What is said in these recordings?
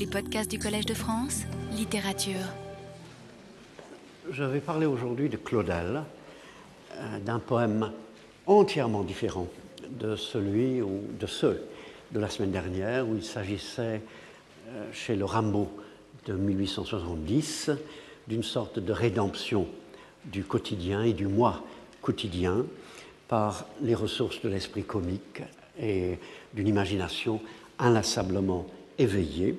Les podcasts du Collège de France, littérature. Je vais parler aujourd'hui de Claudel, euh, d'un poème entièrement différent de celui ou de ceux de la semaine dernière où il s'agissait euh, chez le Rimbaud de 1870 d'une sorte de rédemption du quotidien et du moi quotidien par les ressources de l'esprit comique et d'une imagination inlassablement éveillée.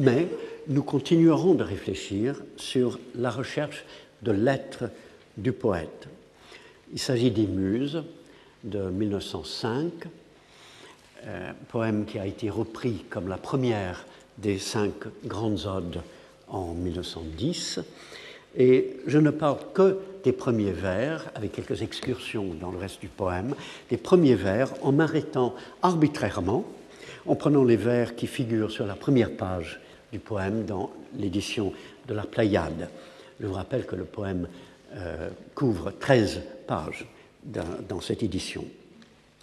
Mais nous continuerons de réfléchir sur la recherche de l'être du poète. Il s'agit des Muses de 1905, euh, poème qui a été repris comme la première des cinq grandes odes en 1910. Et je ne parle que des premiers vers, avec quelques excursions dans le reste du poème, des premiers vers en m'arrêtant arbitrairement, en prenant les vers qui figurent sur la première page du poème dans l'édition de la Pléiade. Je vous rappelle que le poème euh, couvre 13 pages dans cette édition.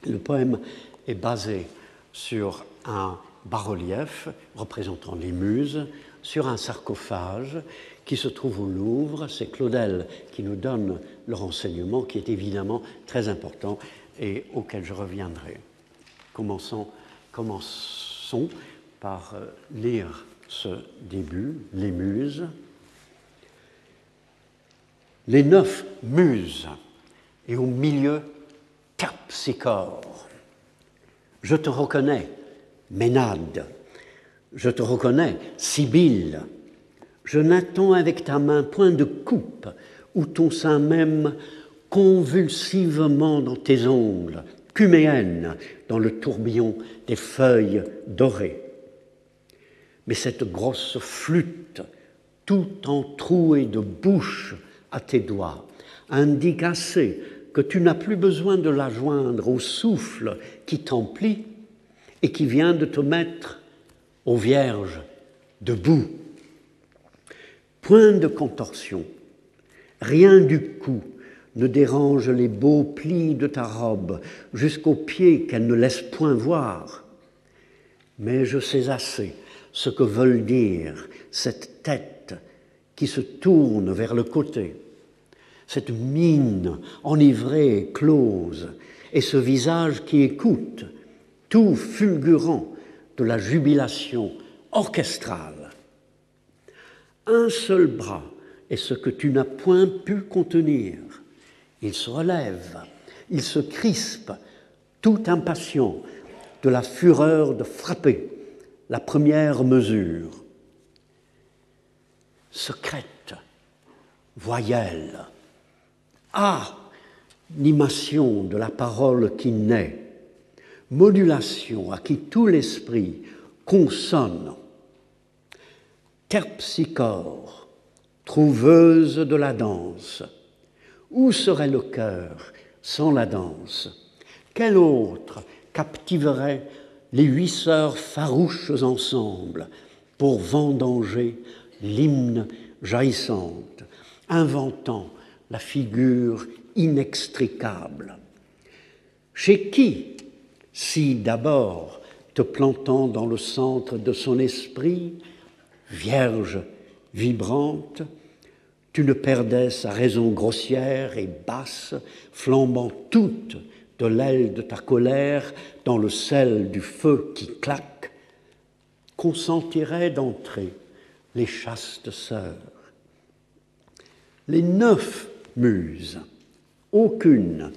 Le poème est basé sur un bas-relief représentant les muses, sur un sarcophage qui se trouve au Louvre. C'est Claudel qui nous donne le renseignement qui est évidemment très important et auquel je reviendrai. Commençons, par euh, lire ce début, les muses. Les neuf muses et au milieu Terpsichore. Je te reconnais, Ménade. Je te reconnais, Sibylle. Je n'attends avec ta main point de coupe ou ton sein même convulsivement dans tes ongles, cuméenne dans le tourbillon des feuilles dorées. Mais cette grosse flûte, tout entrouée de bouche à tes doigts, indique assez que tu n'as plus besoin de la joindre au souffle qui t'emplit et qui vient de te mettre aux vierges debout. Point de contorsion, rien du cou ne dérange les beaux plis de ta robe jusqu'aux pieds qu'elle ne laisse point voir. Mais je sais assez ce que veulent dire cette tête qui se tourne vers le côté, cette mine enivrée, close, et ce visage qui écoute, tout fulgurant de la jubilation orchestrale. Un seul bras est ce que tu n'as point pu contenir. Il se relève, il se crispe, tout impatient de la fureur de frapper la première mesure. Secrète, voyelle, animation de la parole qui naît, modulation à qui tout l'esprit consonne, terpsichore, trouveuse de la danse. Où serait le cœur sans la danse? Quel autre captiverait les huit sœurs farouches ensemble pour vendanger l'hymne jaillissante, inventant la figure inextricable. Chez qui, si d'abord, te plantant dans le centre de son esprit, vierge vibrante, tu ne perdais sa raison grossière et basse, flambant toute de l'aile de ta colère dans le sel du feu qui claque, consentirait d'entrer les chastes sœurs. Les neuf muses, aucune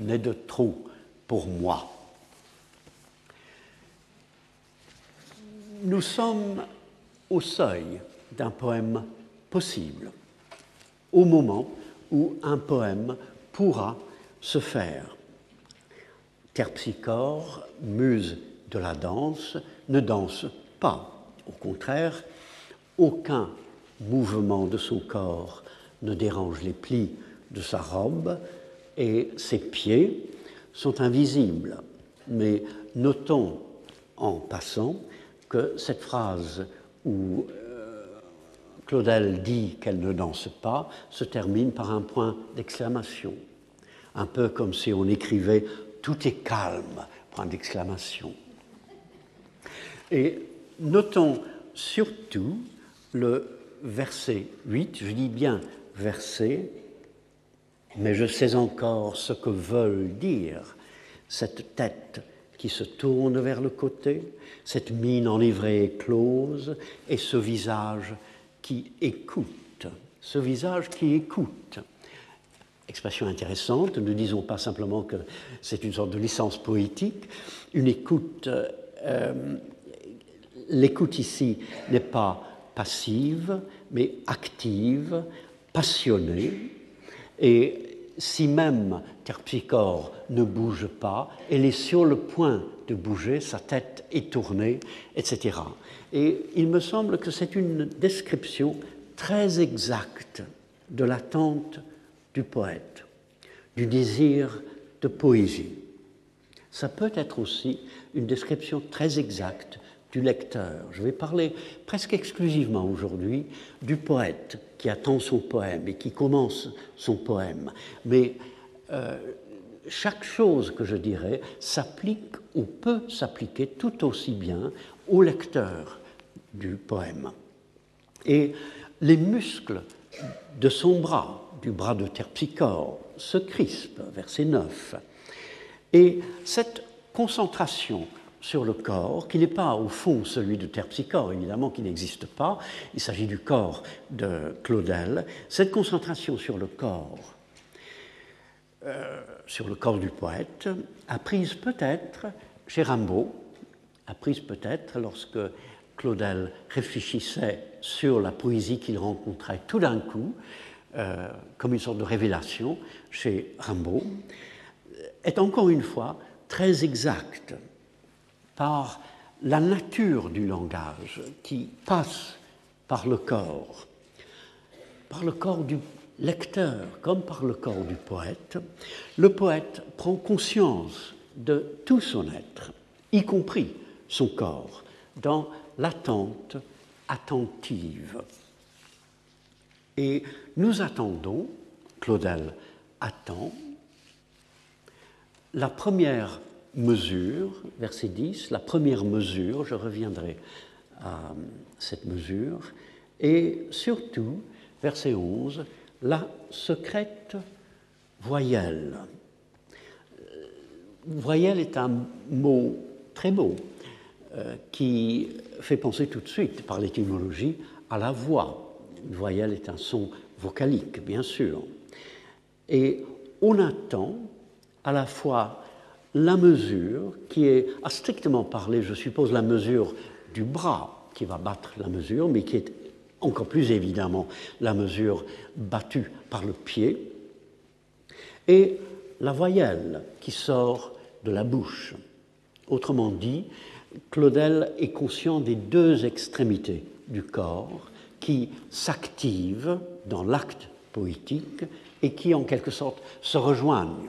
n'est de trop pour moi. Nous sommes au seuil d'un poème possible, au moment où un poème pourra se faire. Terpsichore, muse de la danse, ne danse pas. Au contraire, aucun mouvement de son corps ne dérange les plis de sa robe et ses pieds sont invisibles. Mais notons en passant que cette phrase où euh, Claudel dit qu'elle ne danse pas se termine par un point d'exclamation, un peu comme si on écrivait tout est calme, point d'exclamation. Et notons surtout le verset 8, je dis bien verset, mais je sais encore ce que veulent dire cette tête qui se tourne vers le côté, cette mine enivrée et close, et ce visage qui écoute, ce visage qui écoute. Expression intéressante, ne disons pas simplement que c'est une sorte de licence poétique, une écoute, euh, l'écoute ici n'est pas passive, mais active, passionnée, et si même Terpsichore ne bouge pas, elle est sur le point de bouger, sa tête est tournée, etc. Et il me semble que c'est une description très exacte de l'attente du poète, du désir de poésie. Ça peut être aussi une description très exacte du lecteur. Je vais parler presque exclusivement aujourd'hui du poète qui attend son poème et qui commence son poème. Mais euh, chaque chose que je dirais s'applique ou peut s'appliquer tout aussi bien au lecteur du poème. Et les muscles de son bras, du bras de Terpsichore, se crispent, verset 9. Et cette concentration sur le corps, qui n'est pas au fond celui de Terpsichore, évidemment, qui n'existe pas, il s'agit du corps de Claudel, cette concentration sur le corps euh, sur le corps du poète, apprise peut-être chez Rimbaud, apprise peut-être lorsque Claudel réfléchissait sur la poésie qu'il rencontrait tout d'un coup, euh, comme une sorte de révélation chez Rimbaud, est encore une fois très exacte par la nature du langage qui passe par le corps, par le corps du lecteur comme par le corps du poète, le poète prend conscience de tout son être, y compris son corps, dans l'attente attentive. Et nous attendons, Claudel attend, la première mesure, verset 10, la première mesure, je reviendrai à cette mesure, et surtout, verset 11, la secrète voyelle. Voyelle est un mot très beau euh, qui fait penser tout de suite, par l'étymologie, à la voix. Une voyelle est un son vocalique, bien sûr. Et on attend à la fois la mesure, qui est, à strictement parler, je suppose, la mesure du bras qui va battre la mesure, mais qui est encore plus évidemment la mesure battue par le pied, et la voyelle qui sort de la bouche. Autrement dit, Claudel est conscient des deux extrémités du corps qui s'activent dans l'acte poétique et qui en quelque sorte se rejoignent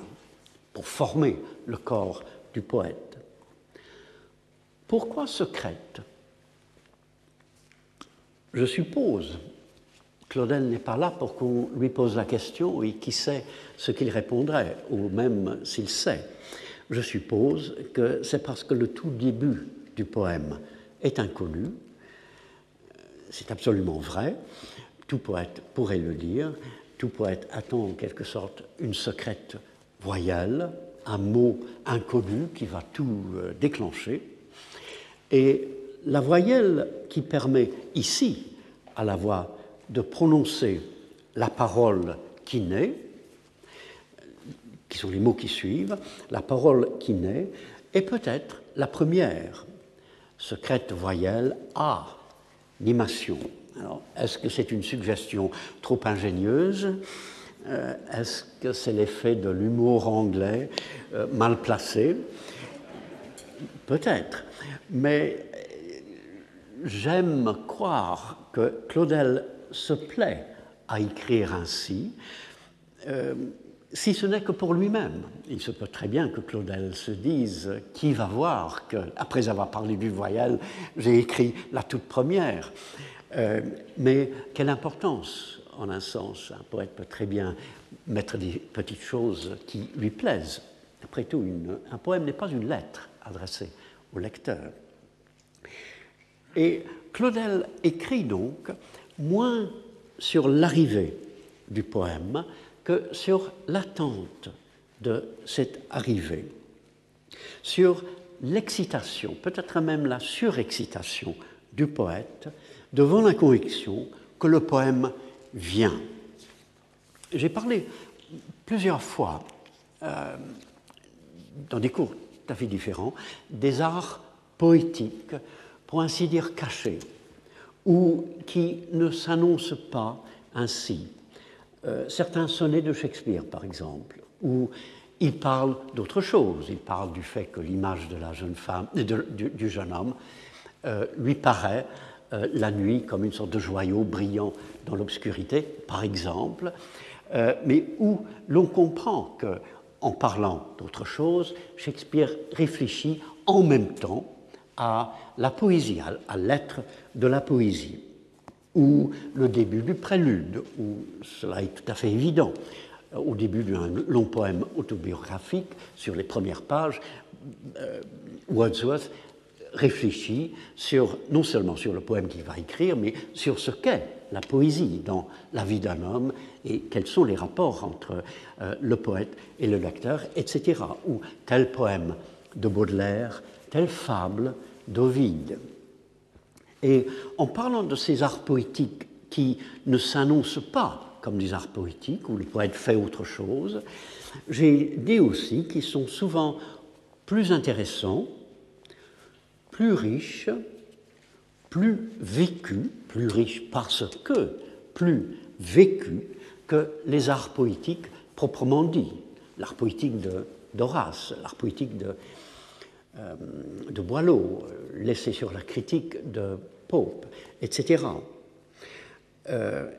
pour former le corps du poète. Pourquoi secrète je suppose, Claudel n'est pas là pour qu'on lui pose la question et qui sait ce qu'il répondrait, ou même s'il sait. Je suppose que c'est parce que le tout début du poème est inconnu. C'est absolument vrai. Tout poète pourrait le dire. Tout poète attend en quelque sorte une secrète voyelle, un mot inconnu qui va tout euh, déclencher. Et la voyelle qui permet ici à la voix de prononcer la parole qui naît, qui sont les mots qui suivent, la parole qui naît, est peut-être la première secrète voyelle A, animation. Alors, est-ce que c'est une suggestion trop ingénieuse? Euh, Est-ce que c'est l'effet de l'humour anglais euh, mal placé? Peut-être. Mais j'aime croire que Claudel se plaît à écrire ainsi, euh, si ce n'est que pour lui-même. Il se peut très bien que Claudel se dise qui va voir que, après avoir parlé du voyelle, j'ai écrit la toute première. Euh, mais quelle importance, en un sens, un poète peut très bien mettre des petites choses qui lui plaisent. Après tout, un poème n'est pas une lettre adressée au lecteur. Et Claudel écrit donc moins sur l'arrivée du poème que sur l'attente de cette arrivée, sur l'excitation, peut-être même la surexcitation du poète devant la conviction que le poème vient. J'ai parlé plusieurs fois, euh, dans des cours tout à fait différents, des arts poétiques, pour ainsi dire cachés, ou qui ne s'annoncent pas ainsi. Euh, certains sonnets de Shakespeare, par exemple, où il parle d'autre chose. Il parle du fait que l'image de la jeune femme, du, jeune homme euh, lui paraît euh, la nuit comme une sorte de joyau brillant dans l'obscurité, par exemple, mais où l'on comprend que, en parlant d'autre chose, Shakespeare réfléchit en même temps à la poésie, à l'être de la poésie, ou le début du prélude, où cela est tout à fait évident. Au début d'un long poème autobiographique, sur les premières pages, euh, Wordsworth réfléchit sur, non seulement sur le poème qu'il va écrire, mais sur ce qu'est la poésie dans la vie d'un homme et quels sont les rapports entre euh, le poète et le lecteur, etc. Ou tel poème de Baudelaire, telle fable d'Ovide. Et en parlant de ces arts poétiques qui ne s'annoncent pas comme des arts poétiques, où le poète fait autre chose, j'ai dit aussi qu'ils sont souvent plus intéressants, plus riches, plus vécus, plus riches parce que plus vécus que les arts poétiques proprement dits. L'art poétique d'Horace, l'art poétique de, euh, de Boileau, laissé sur la critique de Pope, etc. Euh,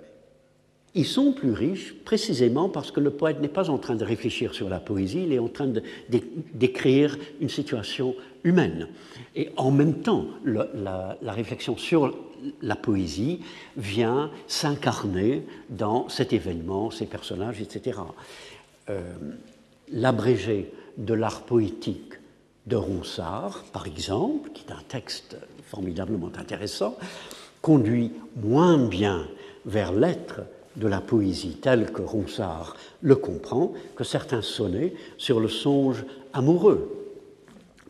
ils sont plus riches précisément parce que le poète n'est pas en train de réfléchir sur la poésie, il est en train d'écrire une situation humaine. Et en même temps, la, réflexion sur la poésie vient s'incarner dans cet événement, ces personnages, etc. Euh, l'abrégé de l'art poétique de Ronsard, par exemple, qui est un texte formidablement intéressant, conduit moins bien vers l'être de la poésie tel que Ronsard le comprend que certains sonnets sur le songe amoureux,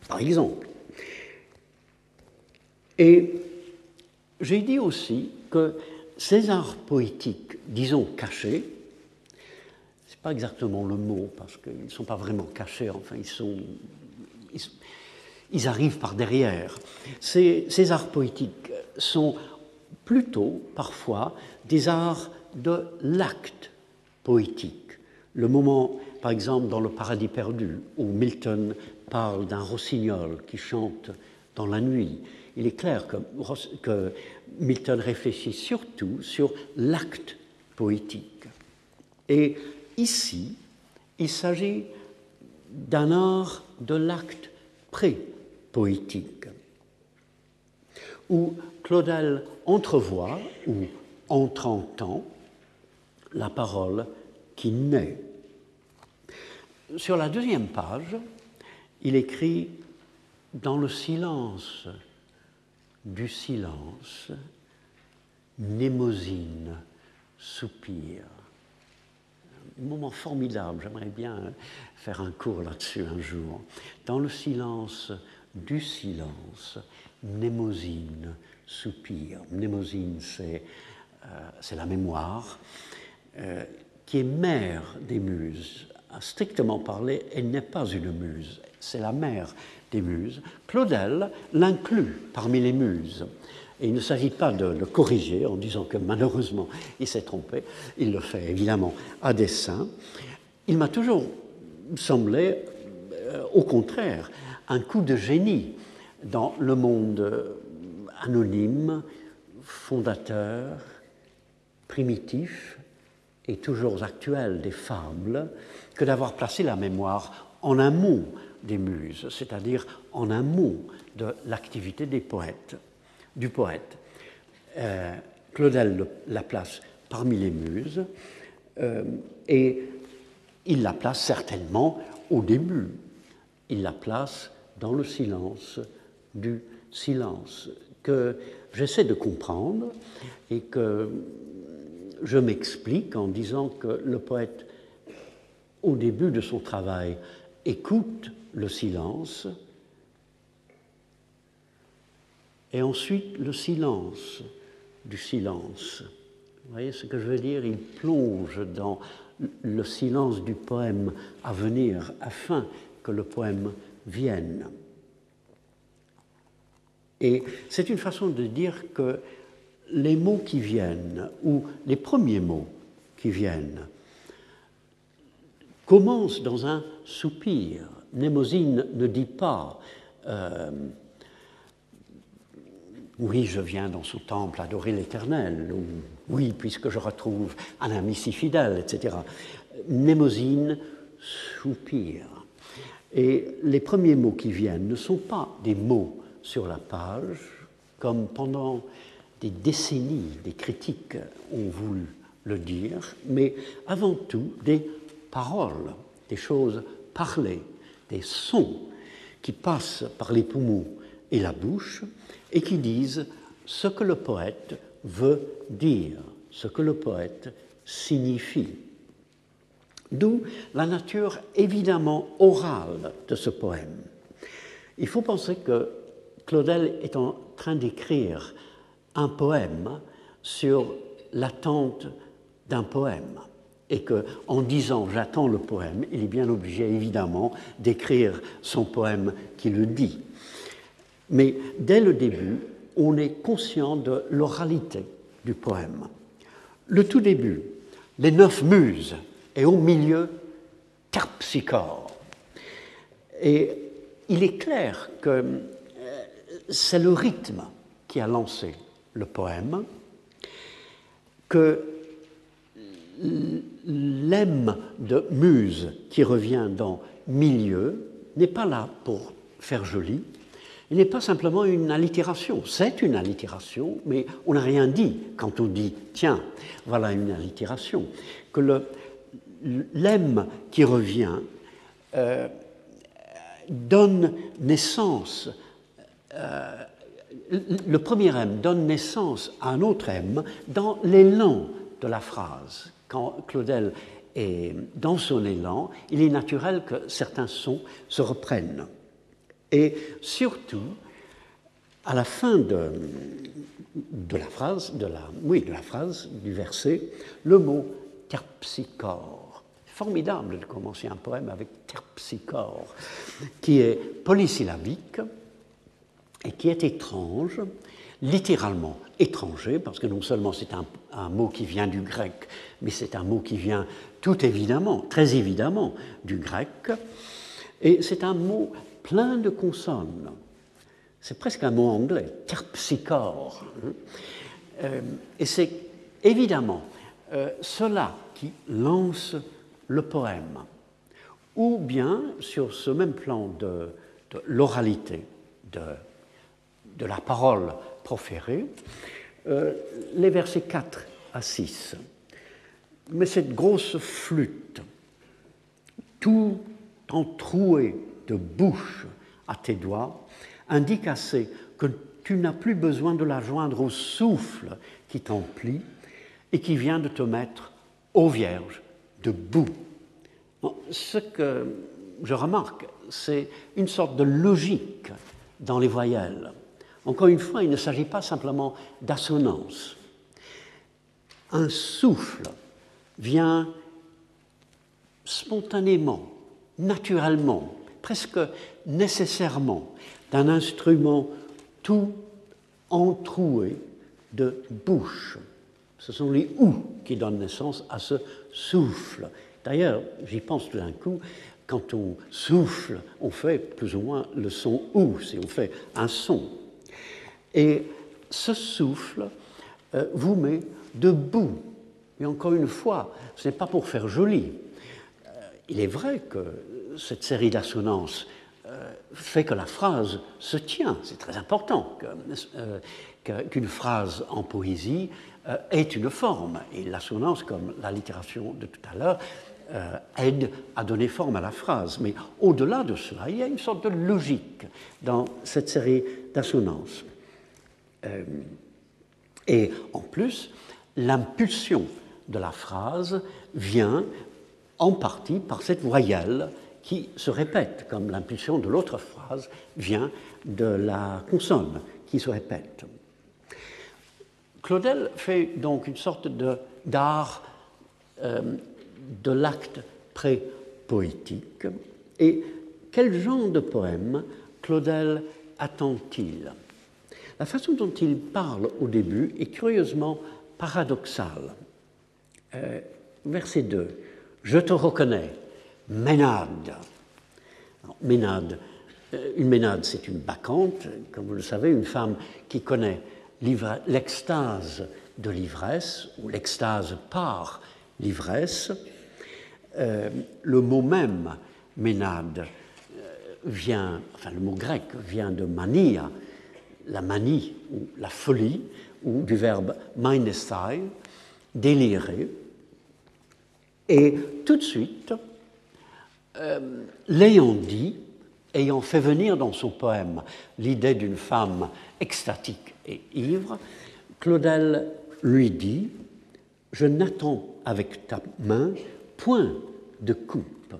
par exemple. Et j'ai dit aussi que ces arts poétiques, disons cachés, c'est pas exactement le mot parce qu'ils ne sont pas vraiment cachés, enfin ils sont ils, arrivent par derrière. Ces, arts poétiques sont plutôt parfois des arts de l'acte poétique. Le moment, par exemple, dans Le Paradis perdu, où Milton parle d'un rossignol qui chante dans la nuit, il est clair que, Milton réfléchit surtout sur l'acte poétique. Et ici, il s'agit d'un art de l'acte pré-poétique, où Claudel entrevoit ou entre-entend la parole qui naît. Sur la deuxième page, il écrit Dans le silence du silence, Némosine soupire moment formidable. J'aimerais bien faire un cours là-dessus un jour. Dans le silence du silence, Mnémosine soupire. Mnémosine, c'est euh, la mémoire, euh, qui est mère des muses. Strictement parler, elle n'est pas une muse, c'est la mère des muses. Claudel l'inclut parmi les muses. Et il ne s'agit pas de le corriger en disant que malheureusement il s'est trompé, il le fait évidemment à dessein. Il m'a toujours semblé, euh, au contraire, un coup de génie dans le monde anonyme, fondateur, primitif et toujours actuel des fables que d'avoir placé la mémoire en amont des muses, c'est-à-dire en amont de l'activité des poètes du poète. Euh, Claudel la place parmi les muses euh, et il la place certainement au début. Il la place dans le silence du silence que j'essaie de comprendre et que je m'explique en disant que le poète, au début de son travail, écoute le silence, et ensuite le silence du silence. Vous voyez ce que je veux dire? Il plonge dans le silence du poème à venir afin que le poème vienne. Et c'est une façon de dire que les mots qui viennent, ou les premiers mots qui viennent, commencent dans un soupir. Némosine ne dit pas euh, Oui, je viens dans ce temple adorer l'Éternel, ou Oui, puisque je retrouve un ami si fidèle, etc. Némosine soupire. Et les premiers mots qui viennent ne sont pas des mots sur la page, comme pendant des décennies des critiques ont voulu le dire, mais avant tout des paroles, des choses parlées, des sons qui passent par les poumons et la bouche et qui disent ce que le poète veut dire, ce que le poète signifie. D'où la nature évidemment orale de ce poème. Il faut penser que Claudel est en train d'écrire un poème sur l'attente d'un poème et que en disant j'attends le poème, il est bien obligé évidemment d'écrire son poème qui le dit. Mais dès le début, on est conscient de l'oralité du poème. Le tout début, les neuf muses, et au milieu, Terpsichore. Et il est clair que euh, c'est le rythme qui a lancé le poème, que l'ème de muse qui revient dans milieu n'est pas là pour faire joli, il n'est pas simplement une allitération, c'est une allitération, mais on n'a rien dit quand on dit tiens, voilà une allitération. Que l'ème qui revient euh, donne naissance euh, le premier M donne naissance à un autre M dans l'élan de la phrase. Quand Claudel est dans son élan, il est naturel que certains sons se reprennent. Et surtout, à la fin de, la phrase, de la, oui, de la phrase, du verset, le mot terpsichore. Formidable de commencer un poème avec terpsichore, qui est polysyllabique, et qui est étrange, littéralement étranger, parce que non seulement c'est un, mot qui vient du grec, mais c'est un mot qui vient tout évidemment, très évidemment, du grec, et c'est un mot plein de consonnes. C'est presque un mot anglais, terpsichore. Euh, et c'est évidemment euh, cela qui lance le poème. Ou bien, sur ce même plan de, l'oralité, de de la parole proférée, euh, les versets 4 à 6. Mais cette grosse flûte, tout entrouée de bouche à tes doigts, indique assez que tu n'as plus besoin de la joindre au souffle qui t'emplit et qui vient de te mettre, ô Vierge, debout. Ce que je remarque, c'est une sorte de logique dans les voyelles. Encore une fois, il ne s'agit pas simplement d'assonance. Un souffle vient spontanément, naturellement, presque nécessairement d'un instrument tout entroué de bouche. Ce sont les ou qui donnent naissance à ce souffle. D'ailleurs, j'y pense tout d'un coup, quand on souffle, on fait plus ou moins le son ou, si on fait un son. Et ce souffle euh, vous met debout. Et encore une fois, ce n'est pas pour faire joli. Euh, il est vrai que cette série d'assonances euh, fait que la phrase se tient. C'est très important qu'une phrase en poésie ait une forme. Et l'assonance, comme l'allitération de tout à l'heure, aide à donner forme à la phrase. Mais au-delà de cela, il y a une sorte de logique dans cette série d'assonances. Euh, et en plus, l'impulsion de la phrase vient en partie par cette voyelle qui se répète, comme l'impulsion de l'autre phrase vient de la consonne qui se répète. Claudel fait donc une sorte d'art euh, de l'acte pré-poétique. Et quel genre de poème Claudel attend-il? La façon dont il parle au début est curieusement paradoxale. Euh, verset 2. Je te reconnais, Ménade. ménade. Euh, une ménade, c'est une bacchante, comme vous le savez, une femme qui connaît l'extase de l'ivresse ou l'extase par l'ivresse. Euh, le mot même, ménade, euh, vient, enfin le mot grec vient de mania, la manie ou la folie, ou du verbe mainestai, délirer. Et tout de suite, euh, l'ayant dit, ayant fait venir dans son poème l'idée d'une femme extatique et ivre, Claudel lui dit Je n'attends avec ta main point de coupe,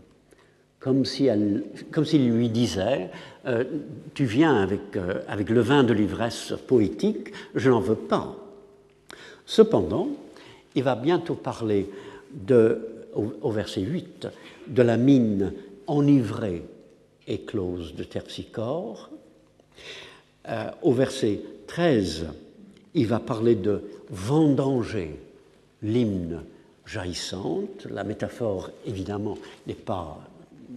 comme s'il lui disait euh, Tu viens avec, euh, avec le vin de l'ivresse poétique, je n'en veux pas. Cependant, il va bientôt parler de, au, verset 8 de la mine enivrée et close de Terpsichore. Euh, au verset 13, il va parler de vendanger l'hymne jaillissante. La métaphore, évidemment, n'est pas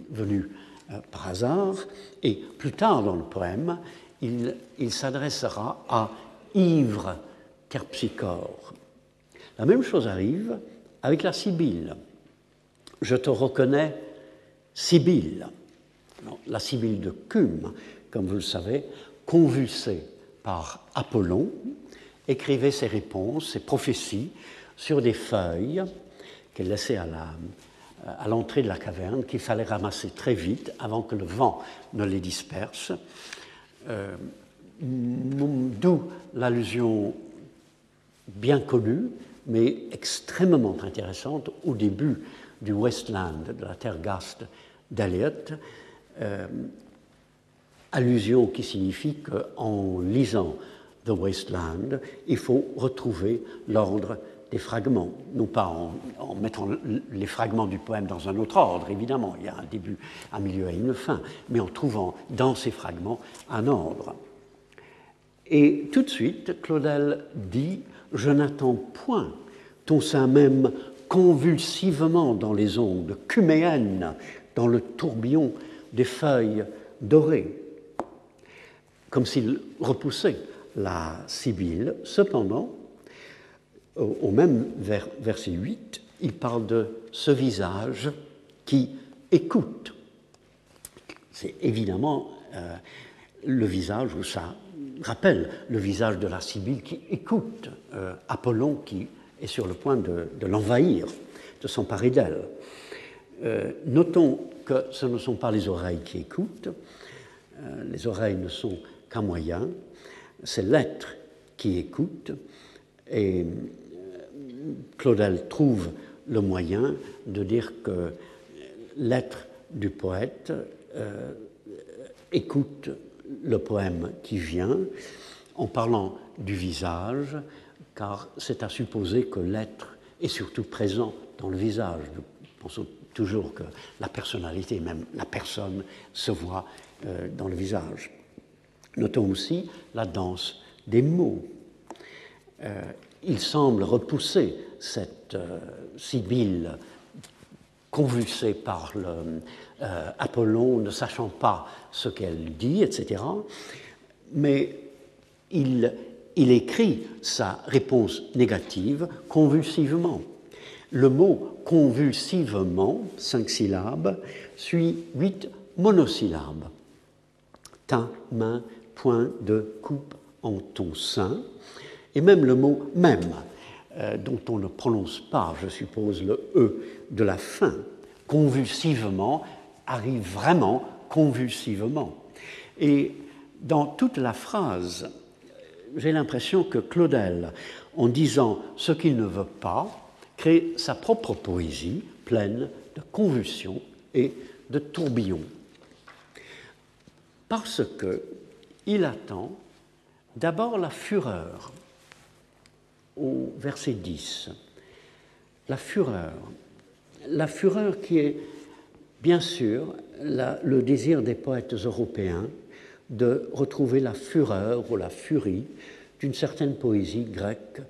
venue euh, par hasard. Et plus tard dans le poème, il, il s'adressera à ivre terpsichore. La même chose arrive avec la Sibylle. Je te reconnais, Sibylle. La Sibylle de Cume, comme vous le savez, convulsée par Apollon, écrivait ses réponses, ses prophéties sur des feuilles qu'elle laissait à l'entrée de la caverne, qu'il fallait ramasser très vite avant que le vent ne les disperse. Euh, d'où l'allusion bien connue, mais extrêmement intéressante au début du Westland, de la terre gaste d'Eliot, euh, allusion qui signifie qu'en lisant The Wasteland, il faut retrouver l'ordre des fragments, non pas en, mettant les fragments du poème dans un autre ordre, évidemment, il y a un début, un milieu et une fin, mais en trouvant dans ces fragments un ordre. Et tout de suite, Claudel dit Je n'attends point ton sein même convulsivement dans les ondes, cuméennes, dans le tourbillon des feuilles dorées, comme s'il repoussait la Sibylle. Cependant, au même verset 8, il parle de ce visage qui écoute. C'est évidemment euh, le visage, où ça rappelle le visage de la Sibylle qui écoute euh, Apollon qui est sur le point de, l'envahir, de s'emparer d'elle. Euh, notons que ce ne sont pas les oreilles qui écoutent, les oreilles ne sont qu'un moyen, c'est l'être qui écoute, et Claudel trouve le moyen de dire que l'être du poète euh, écoute le poème qui vient en parlant du visage, car c'est à supposer que l'être est surtout présent dans le visage. Nous pensons toujours que la personnalité, même la personne, se voit euh, dans le visage. Notons aussi la danse des mots. Euh, il semble repousser cette euh, Sibylle convulsée par le, Apollon, ne sachant pas ce qu'elle dit, etc. Mais il, il écrit sa réponse négative convulsivement. Le mot convulsivement, cinq syllabes, suit huit monosyllabes. Ta main, point de coupe en ton sein et même le mot même, euh, dont on ne prononce pas, je suppose, le E de la fin, convulsivement, arrive vraiment convulsivement. Et dans toute la phrase, j'ai l'impression que Claudel, en disant ce qu'il ne veut pas, crée sa propre poésie pleine de convulsions et de tourbillons. Parce que il attend d'abord la fureur au verset 10. La fureur. La fureur qui est bien sûr le désir des poètes européens de retrouver la fureur ou la furie d'une certaine poésie grecque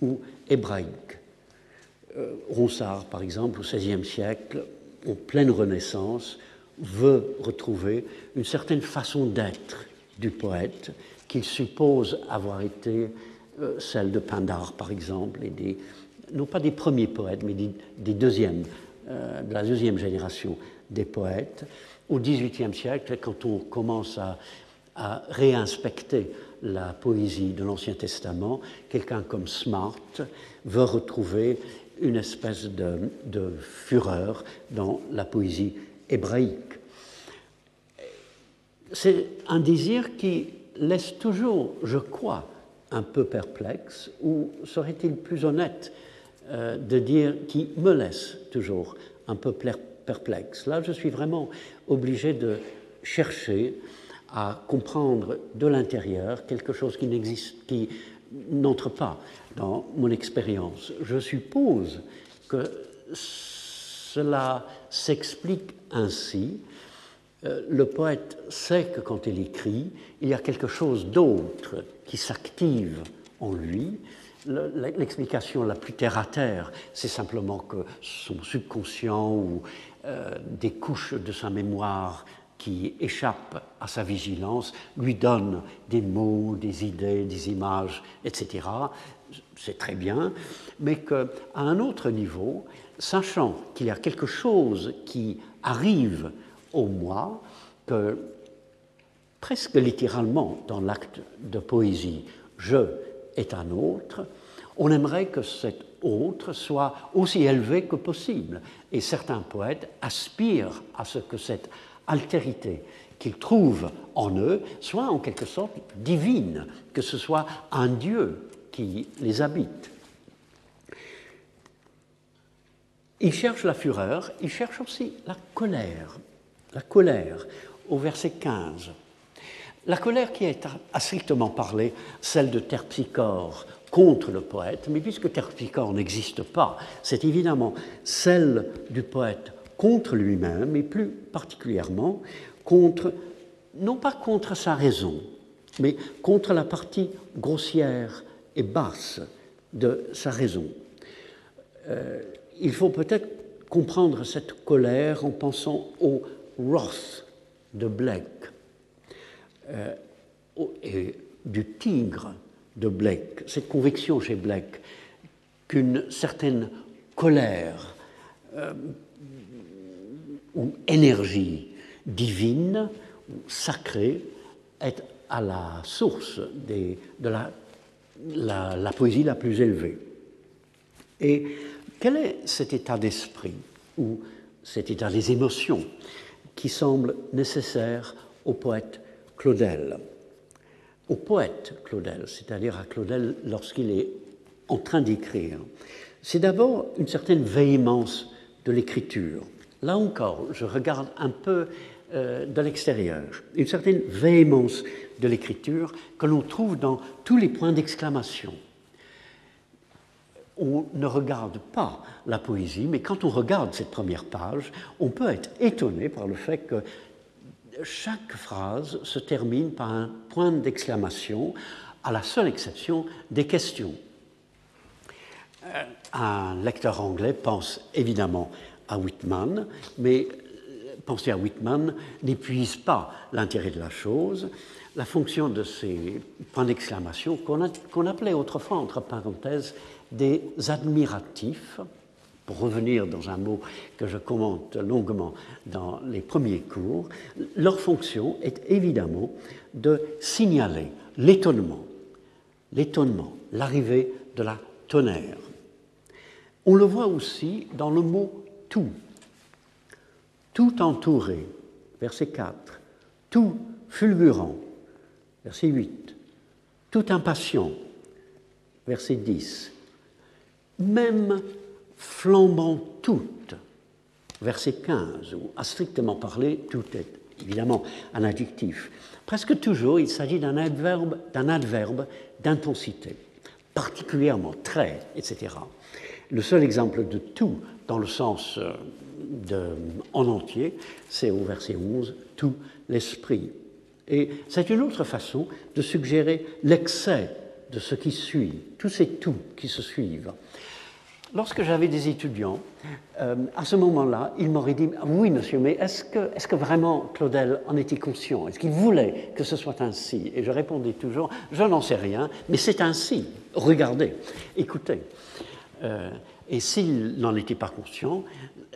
ou hébraïque. Euh, Ronsard, par exemple, au XVIe siècle, en pleine Renaissance, veut retrouver une certaine façon d'être du poète qu'il suppose avoir été euh, celle de Pindare, par exemple, et des, non pas des premiers poètes, mais des, deuxièmes, euh, de la deuxième génération des poètes. Au XVIIIe siècle, quand on commence à, réinspecter la poésie de l'Ancien Testament, quelqu'un comme Smart veut retrouver une espèce de, de, fureur dans la poésie hébraïque. C'est un désir qui laisse toujours, je crois, un peu perplexe, ou serait-il plus honnête euh, de dire qui me laisse toujours un peu perplexe Là, je suis vraiment obligé de chercher à comprendre de l'intérieur quelque chose qui n'existe, qui n'entre pas dans mon expérience. Je suppose que cela s'explique ainsi. Euh, le poète sait que quand il écrit, il y a quelque chose d'autre qui s'active en lui. L'explication la plus terre à terre, c'est simplement que son subconscient ou euh, des couches de sa mémoire qui échappent à sa vigilance lui donnent des mots, des idées, des images, etc. C'est très bien, mais qu'à un autre niveau, sachant qu'il y a quelque chose qui arrive au moi, que presque littéralement dans l'acte de poésie, je est un autre, on aimerait que cet autre soit aussi élevé que possible. Et certains poètes aspirent à ce que cette altérité qu'ils trouvent en eux soit en quelque sorte divine, que ce soit un Dieu qui les habite. Ils cherchent la fureur, ils cherchent aussi la colère. La colère, au verset 15. La colère qui est à strictement parler celle de Terpsichore contre le poète, mais puisque Terpsichore n'existe pas, c'est évidemment celle du poète contre lui-même et plus particulièrement contre, non pas contre sa raison, mais contre la partie grossière et basse de sa raison. Euh, il faut peut-être comprendre cette colère en pensant au wrath de Blake euh, et du tigre de Blake, cette conviction chez Blake qu'une certaine colère euh, ou énergie divine ou sacrée est à la source de la, la, la, poésie la plus élevée. Et quel est cet état d'esprit ou cet état des émotions qui semble nécessaire au poète Claudel? Au poète Claudel, c'est-à-dire à Claudel lorsqu'il est en train d'écrire. C'est d'abord une certaine véhémence de l'écriture Là encore, je regarde un peu euh, de l'extérieur, une certaine véhémence de l'écriture que l'on trouve dans tous les points d'exclamation. On ne regarde pas la poésie, mais quand on regarde cette première page, on peut être étonné par le fait que chaque phrase se termine par un point d'exclamation, à la seule exception des questions. Euh, un lecteur anglais pense évidemment à Whitman, mais penser à Whitman n'épuise pas l'intérêt de la chose. La fonction de ces points d'exclamation, qu'on appelait autrefois, entre parenthèses, des admiratifs, revenir dans un mot que je commente longuement dans les premiers cours, leur fonction est évidemment de signaler l'étonnement, l'étonnement, l'arrivée de la tonnerre. On le voit aussi dans le mot tout, tout entouré, verset 4, tout fulgurant, verset 8, tout impatient, verset 10, même flambant toute, verset 15, où à strictement parler, tout est évidemment un adjectif. Presque toujours, il s'agit d'un adverbe, d'un adverbe d'intensité, particulièrement très, etc. Le seul exemple de tout dans le sens euh, de, en entier, c'est au verset 11, tout l'esprit. Et c'est une autre façon de suggérer l'excès de ce qui suit, tous ces tout qui se suivent. Lorsque j'avais des étudiants, euh, à ce moment-là, ils m'auraient dit Oui, monsieur, mais est-ce que, vraiment Claudel en était conscient? Est-ce qu'il voulait que ce soit ainsi Et je répondais toujours Je n'en sais rien, mais c'est ainsi. Regardez, écoutez. Euh, et s'il n'en était pas conscient,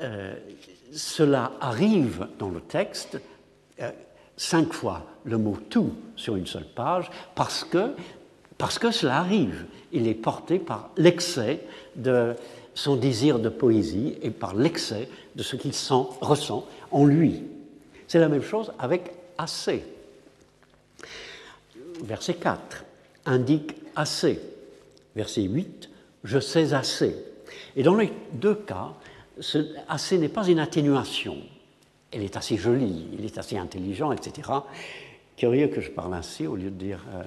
euh, cela arrive dans le texte cinq fois le mot tout sur une seule page parce que, parce que cela arrive. Il est porté par l'excès de son désir de poésie et par l'excès de ce qu'il sent, ressent en lui. C'est la même chose avec assez. Verset 4 indique assez. Verset 8, je sais assez. Et dans les deux cas, assez n'est pas une atténuation. Elle est assez jolie, il est assez intelligent, etc. Curieux que je parle ainsi au lieu de dire euh,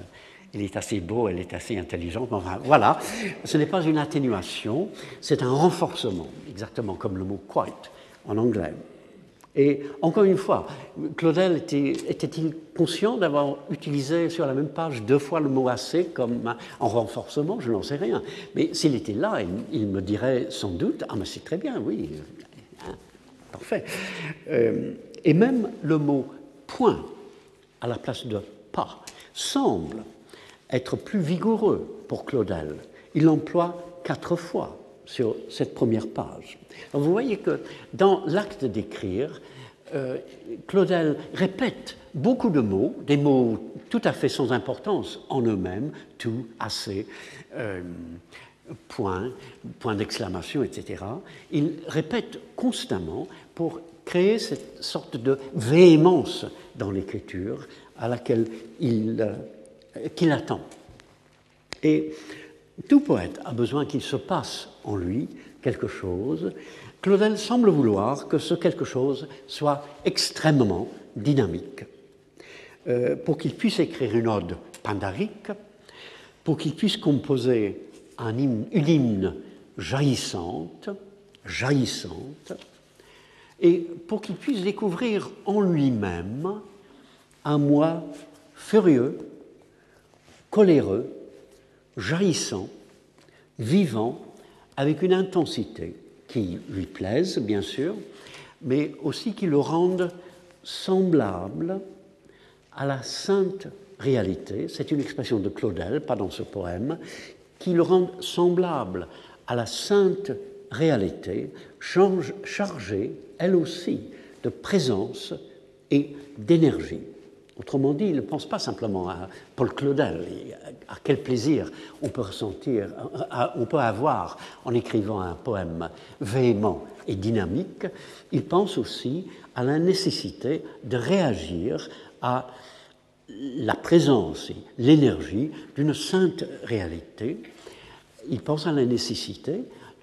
il est assez beau, elle est assez intelligente. Enfin, voilà, ce n'est pas une atténuation, c'est un renforcement, exactement comme le mot quite en anglais. Et encore une fois, Claudel était-il conscient d'avoir utilisé sur la même page deux fois le mot assez comme en renforcement? Je n'en sais rien. Mais s'il était là, il, me dirait sans doute Ah, mais c'est très bien, oui, hein, parfait. Euh, et même le mot point à la place de pas semble être plus vigoureux pour Claudel. Il l'emploie quatre fois sur cette première page. vous voyez que dans l'acte d'écrire, euh, Claudel répète beaucoup de mots, des mots tout à fait sans importance en eux-mêmes, tout, assez, euh, point, point d'exclamation, etc. Il répète constamment pour créer cette sorte de véhémence dans l'écriture à laquelle il, euh, qu'il attend. Et tout poète a besoin qu'il se passe en lui quelque chose. Claudel semble vouloir que ce quelque chose soit extrêmement dynamique. Euh, pour qu'il puisse écrire une ode pindarique, pour qu'il puisse composer une hymne jaillissante, jaillissante, et pour qu'il puisse découvrir en lui-même un moi furieux, coléreux, jaillissant, vivant, avec une intensité qui lui plaise, bien sûr, mais aussi qui le rende semblable à la sainte réalité. C'est une expression de Claudel, pas dans ce poème, qui le rende semblable à la sainte réalité, chargée, elle aussi, de présence et d'énergie. Autrement dit, il ne pense pas simplement à Paul Claudel, à quel plaisir on peut ressentir, on peut avoir en écrivant un poème véhément et dynamique. Il pense aussi à la nécessité de réagir à la présence et l'énergie d'une sainte réalité. Il pense à la nécessité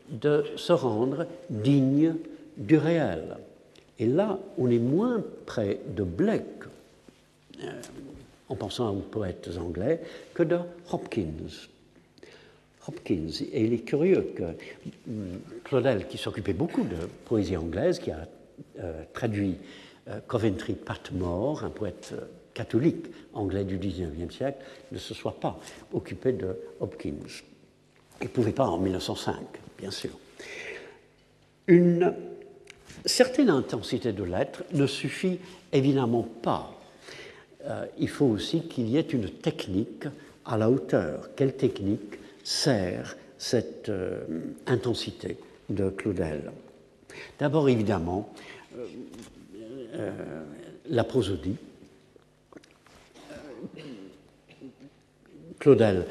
de se rendre digne du réel. Et là, on est moins près de Blake en pensant aux poètes anglais, que de Hopkins. Hopkins. Et il est curieux que hum, Claudel, qui s'occupait beaucoup de poésie anglaise, qui a euh, traduit euh, Coventry Patmore, un poète catholique anglais du XIXe siècle, ne se soit pas occupé de Hopkins. Il ne pouvait pas en 1905, bien sûr. Une certaine intensité de l'être ne suffit évidemment pas euh, il faut aussi qu'il y ait une technique à la hauteur. Quelle technique sert cette euh, intensité de Claudel? D'abord, évidemment, euh, la prosodie. Claudel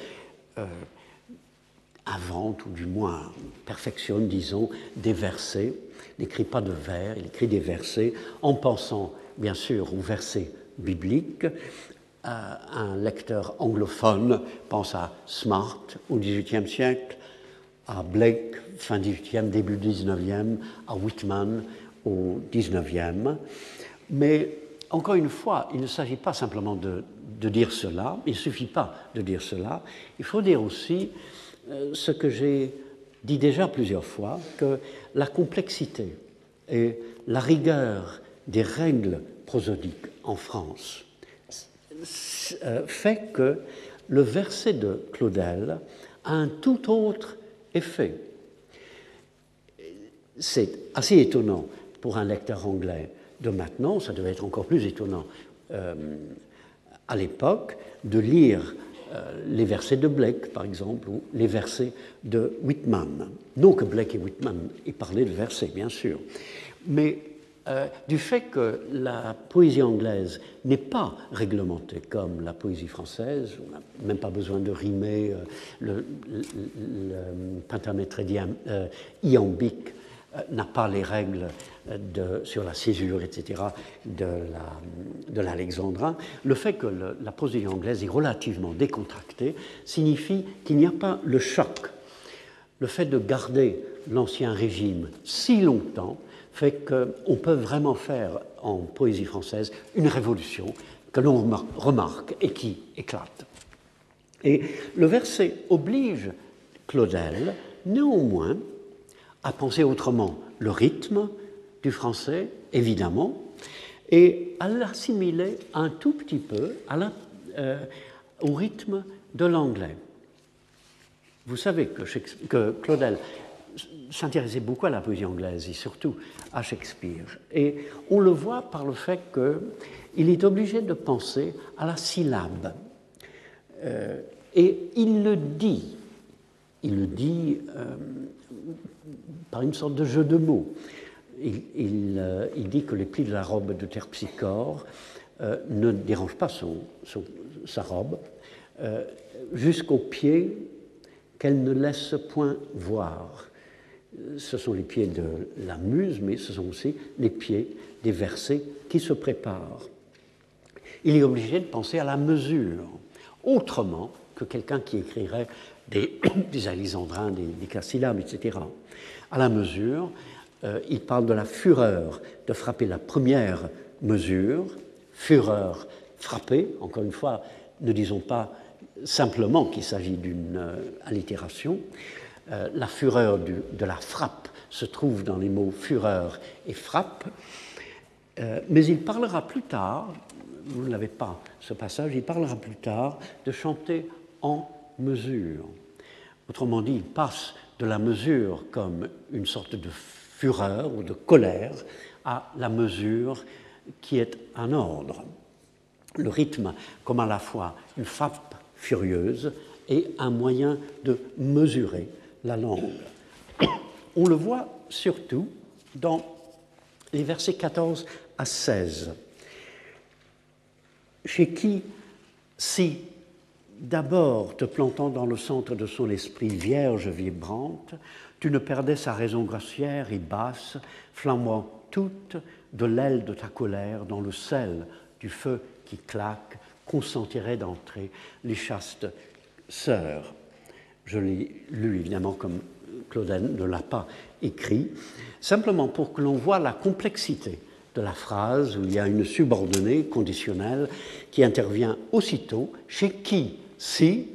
invente, ou du moins perfectionne, disons, des versets. N'écrit pas de vers, il écrit des versets en pensant, bien sûr, aux versets biblique un lecteur anglophone pense à Smart au XVIIIe siècle, à Blake, fin XVIIIe, début XIXe, à Whitman au XIXe. Mais encore une fois, il ne s'agit pas simplement de, dire cela, il ne suffit pas de dire cela, il faut dire aussi euh, ce que j'ai dit déjà plusieurs fois, que la complexité et la rigueur des règles prosodiques en France euh, fait que le verset de Claudel a un tout autre effet. C'est assez étonnant pour un lecteur anglais de maintenant, ça devait être encore plus étonnant euh, à l'époque, de lire euh, les versets de Blake, par exemple, ou les versets de Whitman. Non que Blake et Whitman aient parlé de versets, bien sûr, euh, du fait que la poésie anglaise n'est pas réglementée comme la poésie française, on n'a même pas besoin de rimer le, le, le, iambique n'a pas les règles sur la césure, etc., de l'alexandrin, le fait que la poésie anglaise est relativement décontractée signifie qu'il n'y a pas le choc. Le fait de garder l'ancien régime si longtemps fait qu'on peut vraiment faire en poésie française une révolution que l'on remarque et qui éclate. Et le verset oblige Claudel, néanmoins, à penser autrement le rythme, du français, évidemment, et à l'assimiler un tout petit peu euh, au rythme de l'anglais. Vous savez que Claudel s'intéressait beaucoup à la poésie anglaise et surtout à Shakespeare. Et on le voit par le fait qu'il est obligé de penser à la syllabe. Euh, et il le dit, il le dit euh, par une sorte de jeu de mots il, il, dit que les plis de la robe de Terpsichore euh, ne dérangent pas sa robe, euh, jusqu'aux pieds qu'elle ne laisse point voir. Ce sont les pieds de la muse, mais ce sont aussi les pieds des versets qui se préparent. Il est obligé de penser à la mesure, autrement que quelqu'un qui écrirait des, des alisandrins, des, des etc. À la mesure, euh, il parle de la fureur de frapper la première mesure, fureur frappée, encore une fois, ne disons pas simplement qu'il s'agit d'une euh, allitération. Euh, la fureur de la frappe se trouve dans les mots fureur et frappe, mais il parlera plus tard, vous ne l'avez pas ce passage, il parlera plus tard de chanter en mesure. Autrement dit, il passe de la mesure comme une sorte de fureur ou de colère à la mesure qui est un ordre. Le rythme comme à la fois une frappe furieuse et un moyen de mesurer la langue. On le voit surtout dans les versets 14 à 16, chez qui, si d'abord te plantant dans le centre de son esprit vierge vibrante, tu ne perdais sa raison gracière et basse, flambant toute de l'aile de ta colère dans le sel du feu qui claque, consentirait d'entrer les chastes sœurs. Je l'ai lu évidemment comme Claudel ne l'a pas écrit, simplement pour que l'on voit la complexité de la phrase où il y a une subordonnée conditionnelle qui intervient aussitôt, chez qui, si,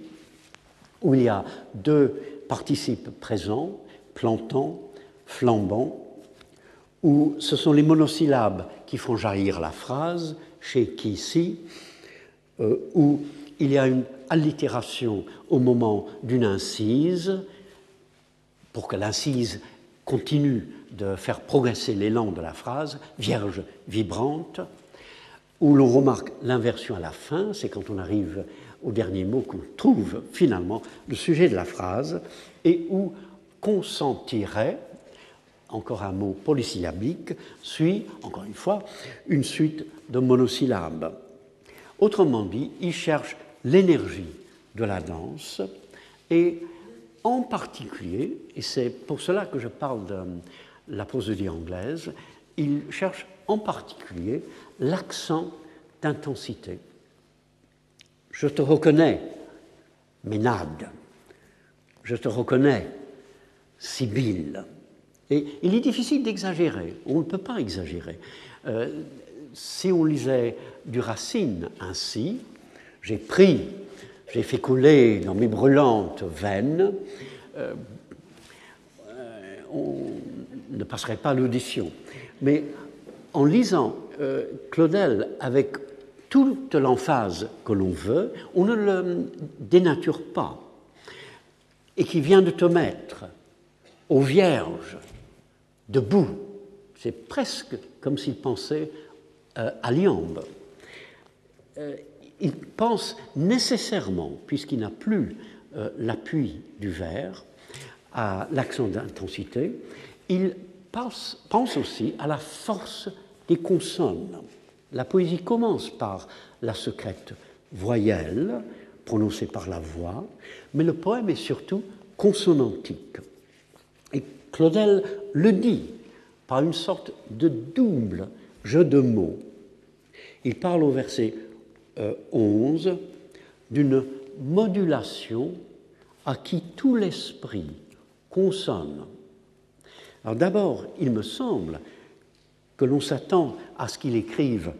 où il y a deux participes présents, plantant, flambant, où ce sont les monosyllabes qui font jaillir la phrase, chez qui si, euh, où il y a une allitération au moment d'une incise, pour que l'incise continue de faire progresser l'élan de la phrase, vierge vibrante, où l'on remarque l'inversion à la fin, c'est quand on arrive au dernier mot qu'on trouve finalement le sujet de la phrase, et où consentirait, encore un mot polysyllabique, suit, encore une fois, une suite de monosyllabes. Autrement dit, il cherche l'énergie de la danse et en particulier, et c'est pour cela que je parle de la prosodie anglaise, il cherche en particulier l'accent d'intensité. Je te reconnais, Ménade. Je te reconnais, Sibylle. Et il est difficile d'exagérer. On ne peut pas exagérer. Euh, si on lisait du Racine ainsi, j'ai pris, j'ai fait couler dans mes brûlantes veines, euh, euh, on ne passerait pas l'audition. Mais en lisant Claudel avec toute l'emphase que l'on veut, on ne le dénature pas. Et qui vient de te mettre aux vierges debout. C'est presque comme s'il pensait euh, à Liambe. Euh, il pense nécessairement, puisqu'il n'a plus euh, l'appui du vers, à l'accent d'intensité, il pense, pense aussi à la force des consonnes. La poésie commence par la secrète voyelle, prononcée par la voix, mais le poème est surtout consonantique. Et Claudel le dit par une sorte de double jeu de mots. Il parle au verset 11 euh, d'une modulation à qui tout l'esprit consonne. Alors d'abord, il me semble que l'on s'attend à ce qu'il écrive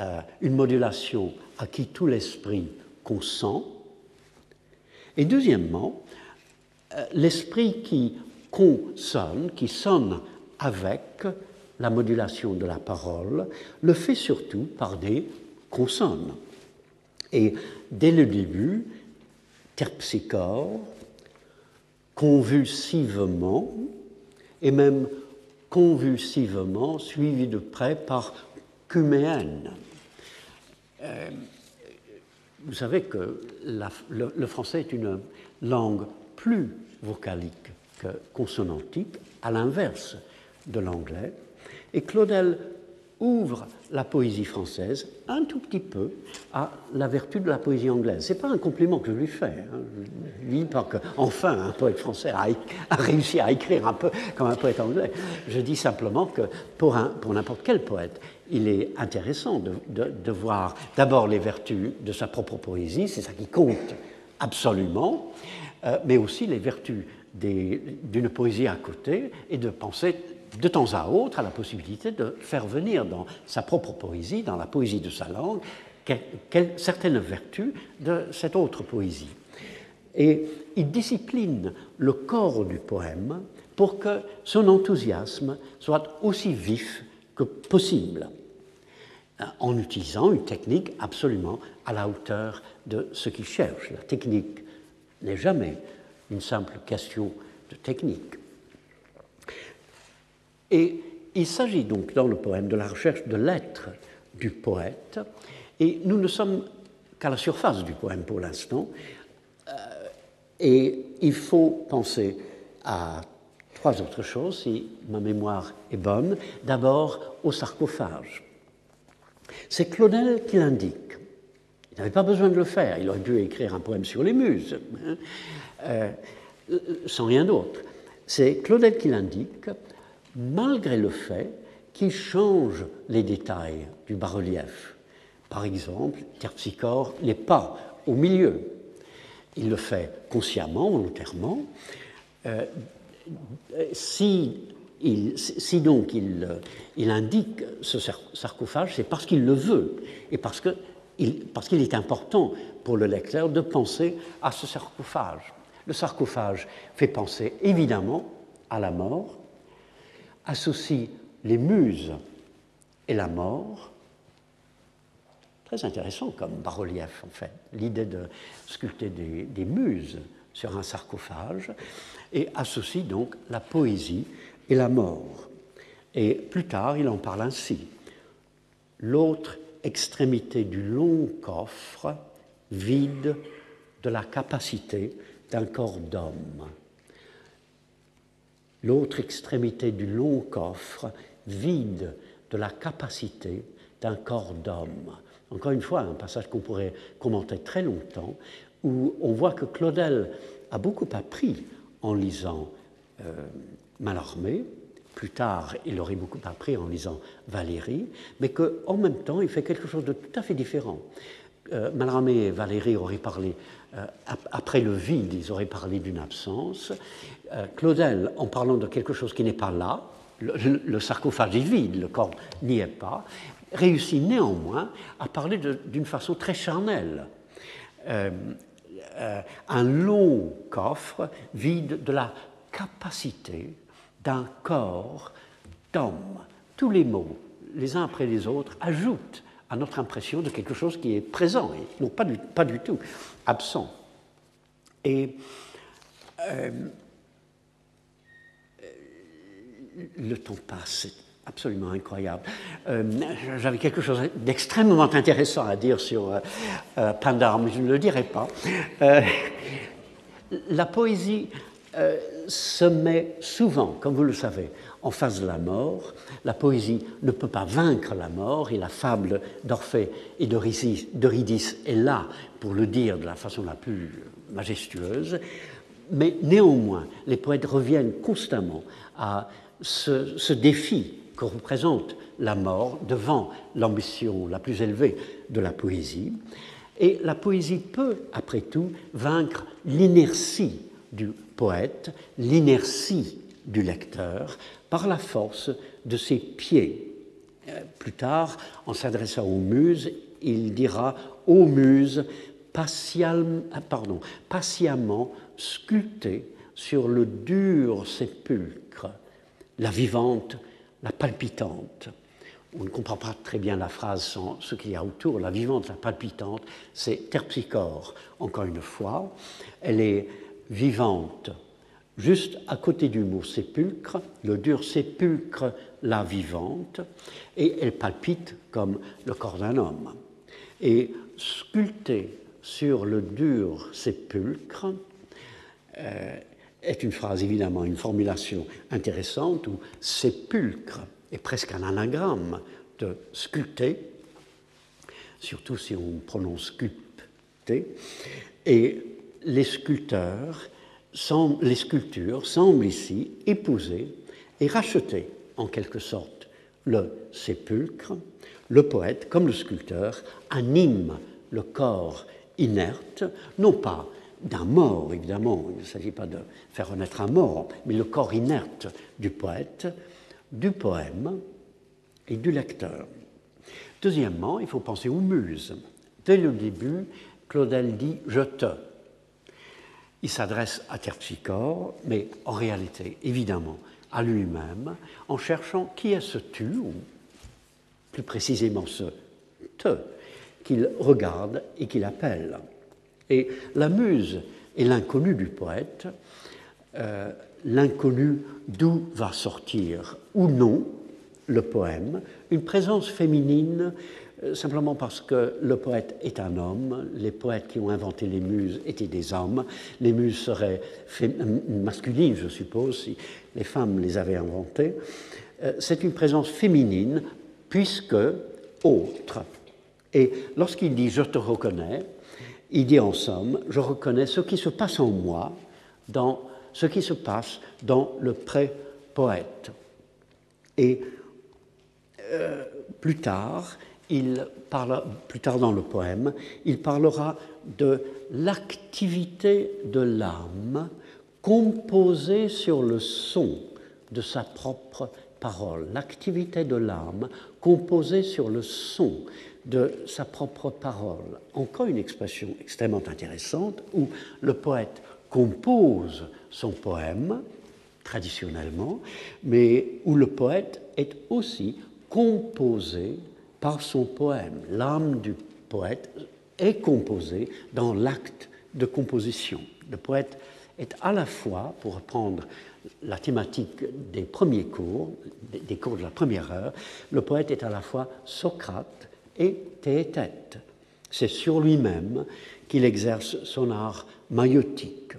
euh, une modulation à qui tout l'esprit consent. Et deuxièmement, euh, l'esprit qui consonne, qui sonne avec la modulation de la parole, le fait surtout par des consonnes. Et dès le début, terpsichore, convulsivement, et même convulsivement, suivi de près par cuméenne. Euh, vous savez que le, français est une langue plus vocalique que consonantique, à l'inverse de l'anglais. Et Claudel ouvre la poésie française un tout petit peu à la vertu de la poésie anglaise. Ce n'est pas un compliment que je lui fais. Hein. Je dis pas que, enfin, un poète français a, réussi à écrire un peu comme un poète anglais. Je dis simplement que pour, pour n'importe quel poète, il est intéressant de, de voir d'abord les vertus de sa propre poésie, c'est ça qui compte absolument, euh, mais aussi les vertus d'une poésie à côté et de penser de temps à autre à la possibilité de faire venir dans sa propre poésie, dans la poésie de sa langue, certaines vertus de cette autre poésie. Et il discipline le corps du poème pour que son enthousiasme soit aussi vif que possible, en utilisant une technique absolument à la hauteur de ce qu'il cherche. La technique n'est jamais une simple question de technique. Et il s'agit donc dans le poème de la recherche de l'être du poète, et nous ne sommes qu'à la surface du poème pour l'instant, euh, et il faut penser à trois autres choses, si ma mémoire est bonne. D'abord, au sarcophage. C'est Claudel qui l'indique. Il n'avait pas besoin de le faire, il aurait pu écrire un poème sur les muses, hein, euh, sans rien d'autre. C'est Claudel qui l'indique malgré le fait qu'il change les détails du bas-relief. Par exemple, Terpsichore n'est pas au milieu. Il le fait consciemment, volontairement. Euh, si, donc il, indique ce sarcophage, c'est parce qu'il le veut et parce qu'il est important pour le lecteur de penser à ce sarcophage. Le sarcophage fait penser évidemment à la mort, associe les muses et la mort. Très intéressant comme bas-relief, en fait, l'idée de sculpter des, muses sur un sarcophage, et associe donc la poésie et la mort. Et plus tard, il en parle ainsi. L'autre extrémité du long coffre vide de la capacité d'un corps d'homme l'autre extrémité du long coffre, vide de la capacité d'un corps d'homme. Encore une fois, un passage qu'on pourrait commenter très longtemps, où on voit que Claudel a beaucoup appris en lisant euh, Mallarmé, plus tard il aurait beaucoup appris en lisant Valérie, mais qu'en même temps il fait quelque chose de tout à fait différent. euh, Malramé et Valérie auraient parlé, euh, après le vide, ils auraient parlé d'une absence. Euh, Claudel, en parlant de quelque chose qui n'est pas là, le, sarcophage est vide, le corps n'y est pas, réussit néanmoins à parler d'une façon très charnelle. un long coffre vide de la capacité d'un corps d'homme. Tous les mots, les uns après les autres, ajoutent à notre impression de quelque chose qui est présent, et non pas du, tout absent. Et euh, le temps passe, c'est absolument incroyable. Euh, j'avais quelque chose d'extrêmement intéressant à dire sur euh, euh Pindar, mais je ne le dirai pas. la poésie se met souvent, comme vous le savez, en face de la mort. La poésie ne peut pas vaincre la mort et la fable d'Orphée et d'Eurydice est là pour le dire de la façon la plus majestueuse. Mais néanmoins, les poètes reviennent constamment à ce, défi que représente la mort devant l'ambition la plus élevée de la poésie. Et la poésie peut, après tout, vaincre l'inertie du poète, l'inertie du lecteur, par la force de ses pieds. Euh, plus tard, en s'adressant aux muses, il dira Ô muses, ah, pardon, patiemment sculptées sur le dur sépulcre, la vivante, la palpitante. On ne comprend pas très bien la phrase sans ce qu'il y a autour. La vivante, la palpitante, c'est terpsichore. Encore une fois, elle est vivante, juste à côté du mot sépulcre, le dur sépulcre, la vivante, et elle palpite comme le corps d'un homme. Et sculpté sur le dur sépulcre euh, est une phrase évidemment, une formulation intéressante où sépulcre est presque un anagramme de sculpter, surtout si on prononce sculpter, et les sculpteurs les sculptures semblent ici épouser et racheter en quelque sorte le sépulcre. Le poète, comme le sculpteur, anime le corps inerte, non pas d'un mort, évidemment, il ne s'agit pas de faire renaître un mort, mais le corps inerte du poète, du poème et du lecteur. Deuxièmement, il faut penser aux muses. Dès le début, Claudel dit Je te il s'adresse à Terpsichore, mais en réalité, évidemment, à lui-même, en cherchant qui est ce tu, ou plus précisément ce te, qu'il regarde et qu'il appelle. Et la muse est l'inconnu du poète, euh, l'inconnu d'où va sortir ou non le poème, une présence féminine euh, simplement parce que le poète est un homme, les poètes qui ont inventé les muses étaient des hommes, les muses seraient masculines, je suppose, si les femmes les avaient inventées. Euh, c'est une présence féminine puisque autre. Et lorsqu'il dit je te reconnais, il dit en somme, je reconnais ce qui se passe en moi, dans ce qui se passe dans le pré-poète. Et euh, plus tard, il parle, plus tard dans le poème, il parlera de l'activité de l'âme composée sur le son de sa propre parole. L'activité de l'âme composée sur le son de sa propre parole. Encore une expression extrêmement intéressante où le poète compose son poème, traditionnellement, mais où le poète est aussi composé par son poème. L'âme du poète est composée dans l'acte de composition. Le poète est à la fois, pour reprendre la thématique des premiers cours, des cours de la première heure, le poète est à la fois Socrate et Théétète. C'est sur lui-même qu'il exerce son art maïotique.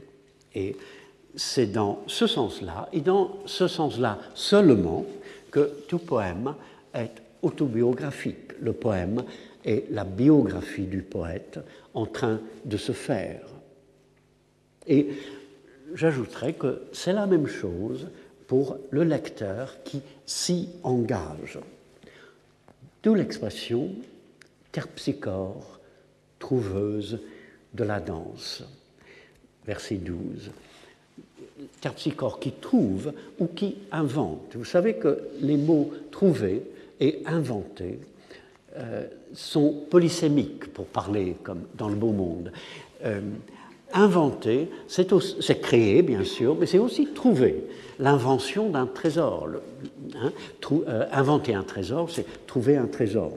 Et c'est dans ce sens-là, et dans ce sens-là seulement, que tout poème est autobiographique. Le poème est la biographie du poète en train de se faire. Et j'ajouterais que c'est la même chose pour le lecteur qui s'y engage. D'où l'expression terpsichore trouveuse de la danse. Verset 12. Terpsichore qui trouve ou qui invente. Vous savez que les mots trouver et inventer euh, sont polysémiques, pour parler comme dans le beau monde. Euh, inventer, c'est créer, bien sûr, mais c'est aussi trouver l'invention d'un trésor. Hein, euh, inventer un trésor, c'est trouver un trésor.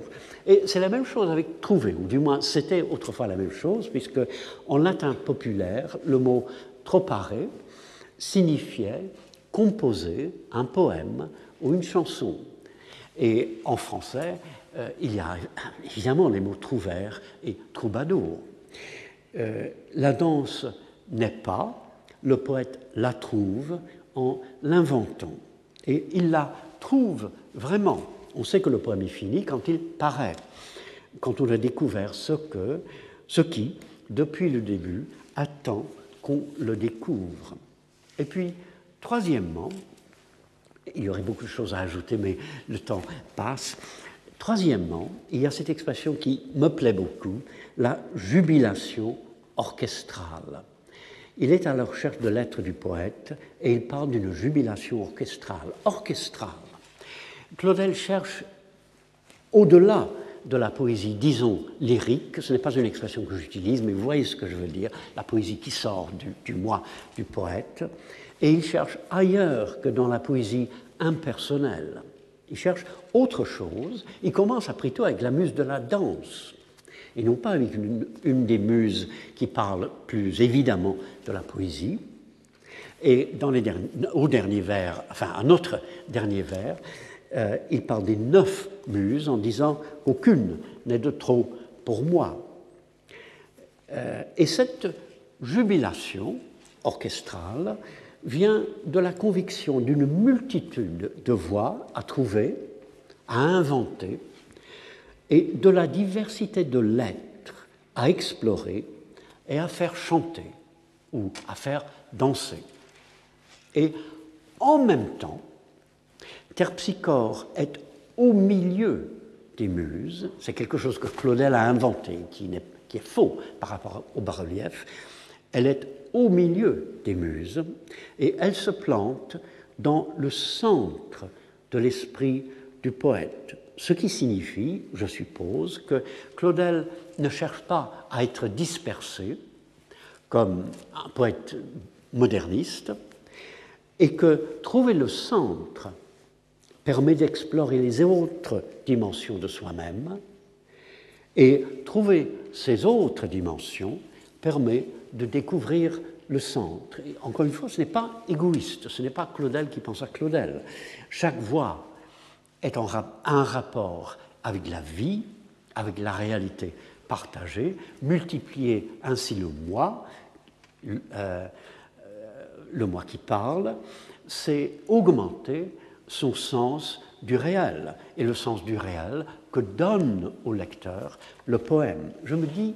Et c'est la même chose avec trouver, ou du moins c'était autrefois la même chose, puisque en latin populaire, le mot tropare signifiait composer un poème ou une chanson. Et en français, euh, il y a évidemment les mots trouvère et troubadour. Euh, la danse n'est pas, le poète la trouve en l'inventant. Et il la trouve vraiment. On sait que le poème est fini quand il paraît, quand on a découvert ce, que, ce qui, depuis le début, attend qu'on le découvre. Et puis, troisièmement, il y aurait beaucoup de choses à ajouter, mais le temps passe. Troisièmement, il y a cette expression qui me plaît beaucoup, la jubilation orchestrale. Il est à la recherche de l'être du poète et il parle d'une jubilation orchestrale. Orchestrale. Claudel cherche au-delà de la poésie, disons, lyrique, ce n'est pas une expression que j'utilise, mais vous voyez ce que je veux dire, la poésie qui sort du, du moi du poète, et il cherche ailleurs que dans la poésie impersonnelle. Il cherche autre chose. Il commence après tout avec la muse de la danse, et non pas avec une, des muses qui parle plus évidemment de la poésie. Et dans les derniers, au dernier vers, enfin un autre dernier vers, euh, il parle des neuf muses en disant qu'aucune n'est de trop pour moi. Euh, et cette jubilation orchestrale vient de la conviction d'une multitude de voix à trouver, à inventer, et de la diversité de l'être à explorer et à faire chanter ou à faire danser. Et en même temps, Terpsichore est au milieu des muses, c'est quelque chose que Claudel a inventé, qui, est, qui est faux par rapport au bas-relief, elle est au milieu des muses et elle se plante dans le centre de l'esprit du poète. Ce qui signifie, je suppose, que Claudel ne cherche pas à être dispersé comme un poète moderniste et que trouver le centre permet d'explorer les autres dimensions de soi-même et trouver ces autres dimensions permet de découvrir le centre. Et encore une fois, ce n'est pas égoïste, ce n'est pas Claudel qui pense à Claudel. Chaque voix est en rapport avec la vie, avec la réalité partagée, multiplier ainsi le moi, euh, le moi qui parle, c'est augmenter son sens du réel et le sens du réel que donne au lecteur le poème. Je me dis,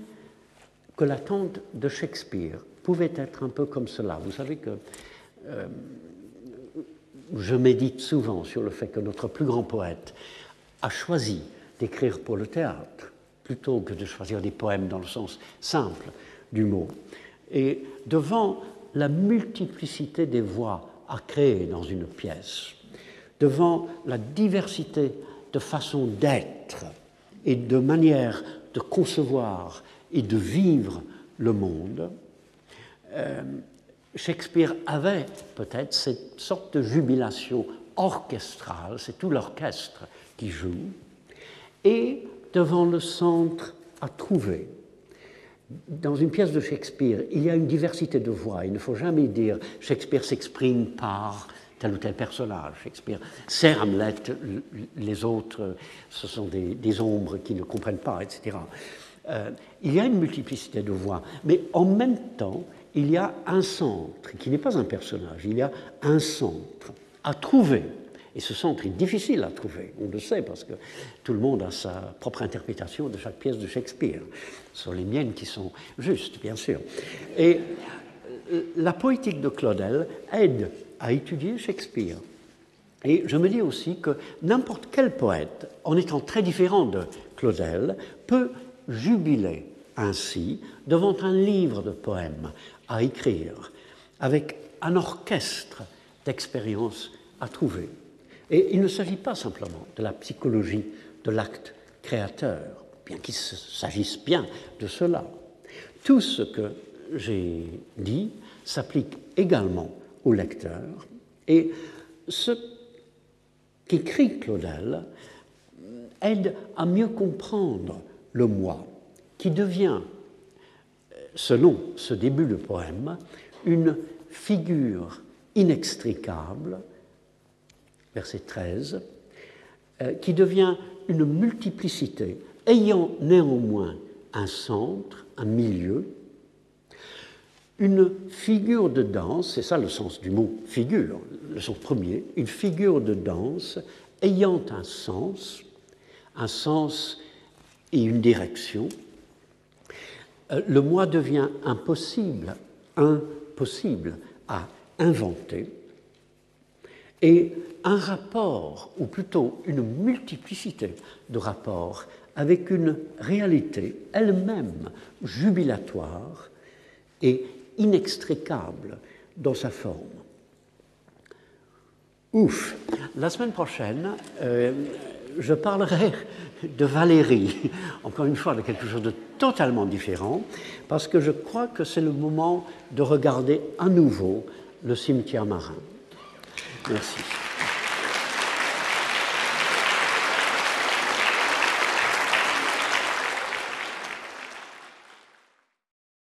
que l'attente de Shakespeare pouvait être un peu comme cela. Vous savez que euh, je médite souvent sur le fait que notre plus grand poète a choisi d'écrire pour le théâtre plutôt que de choisir des poèmes dans le sens simple du mot. Et devant la multiplicité des voix à créer dans une pièce, devant la diversité de façons d'être et de manières de concevoir et de vivre le monde, euh, Shakespeare avait peut-être cette sorte de jubilation orchestrale, c'est tout l'orchestre qui joue, et devant le centre à trouver. Dans une pièce de Shakespeare, il y a une diversité de voix. Il ne faut jamais dire Shakespeare s'exprime par tel ou tel personnage. Shakespeare, c'est Hamlet, les autres, ce sont des, ombres qui ne comprennent pas, etc. Euh, il y a une multiplicité de voix, mais en même temps, il y a un centre qui n'est pas un personnage, il y a un centre à trouver. Et ce centre est difficile à trouver, on le sait, parce que tout le monde a sa propre interprétation de chaque pièce de Shakespeare. Ce sont les miennes qui sont justes, bien sûr. Et euh, la poétique de Claudel aide à étudier Shakespeare. Et je me dis aussi que n'importe quel poète, en étant très différent de Claudel, peut jubiler ainsi devant un livre de poèmes à écrire, avec un orchestre d'expériences à trouver. Et il ne s'agit pas simplement de la psychologie de l'acte créateur, bien qu'il s'agisse bien de cela. Tout ce que j'ai dit s'applique également au lecteur et ce qu'écrit Claudel aide à mieux comprendre le moi, qui devient, selon ce début de poème, une figure inextricable, verset 13, euh, qui devient une multiplicité, ayant néanmoins un centre, un milieu, une figure de danse, c'est ça le sens du mot figure, le sens premier, une figure de danse ayant un sens, un sens et une direction, le moi devient impossible, impossible à inventer, et un rapport, ou plutôt une multiplicité de rapports, avec une réalité elle-même jubilatoire et inextricable dans sa forme. Ouf, la semaine prochaine, euh, je parlerai de Valérie, encore une fois de quelque chose de totalement différent, parce que je crois que c'est le moment de regarder à nouveau le cimetière marin. Merci.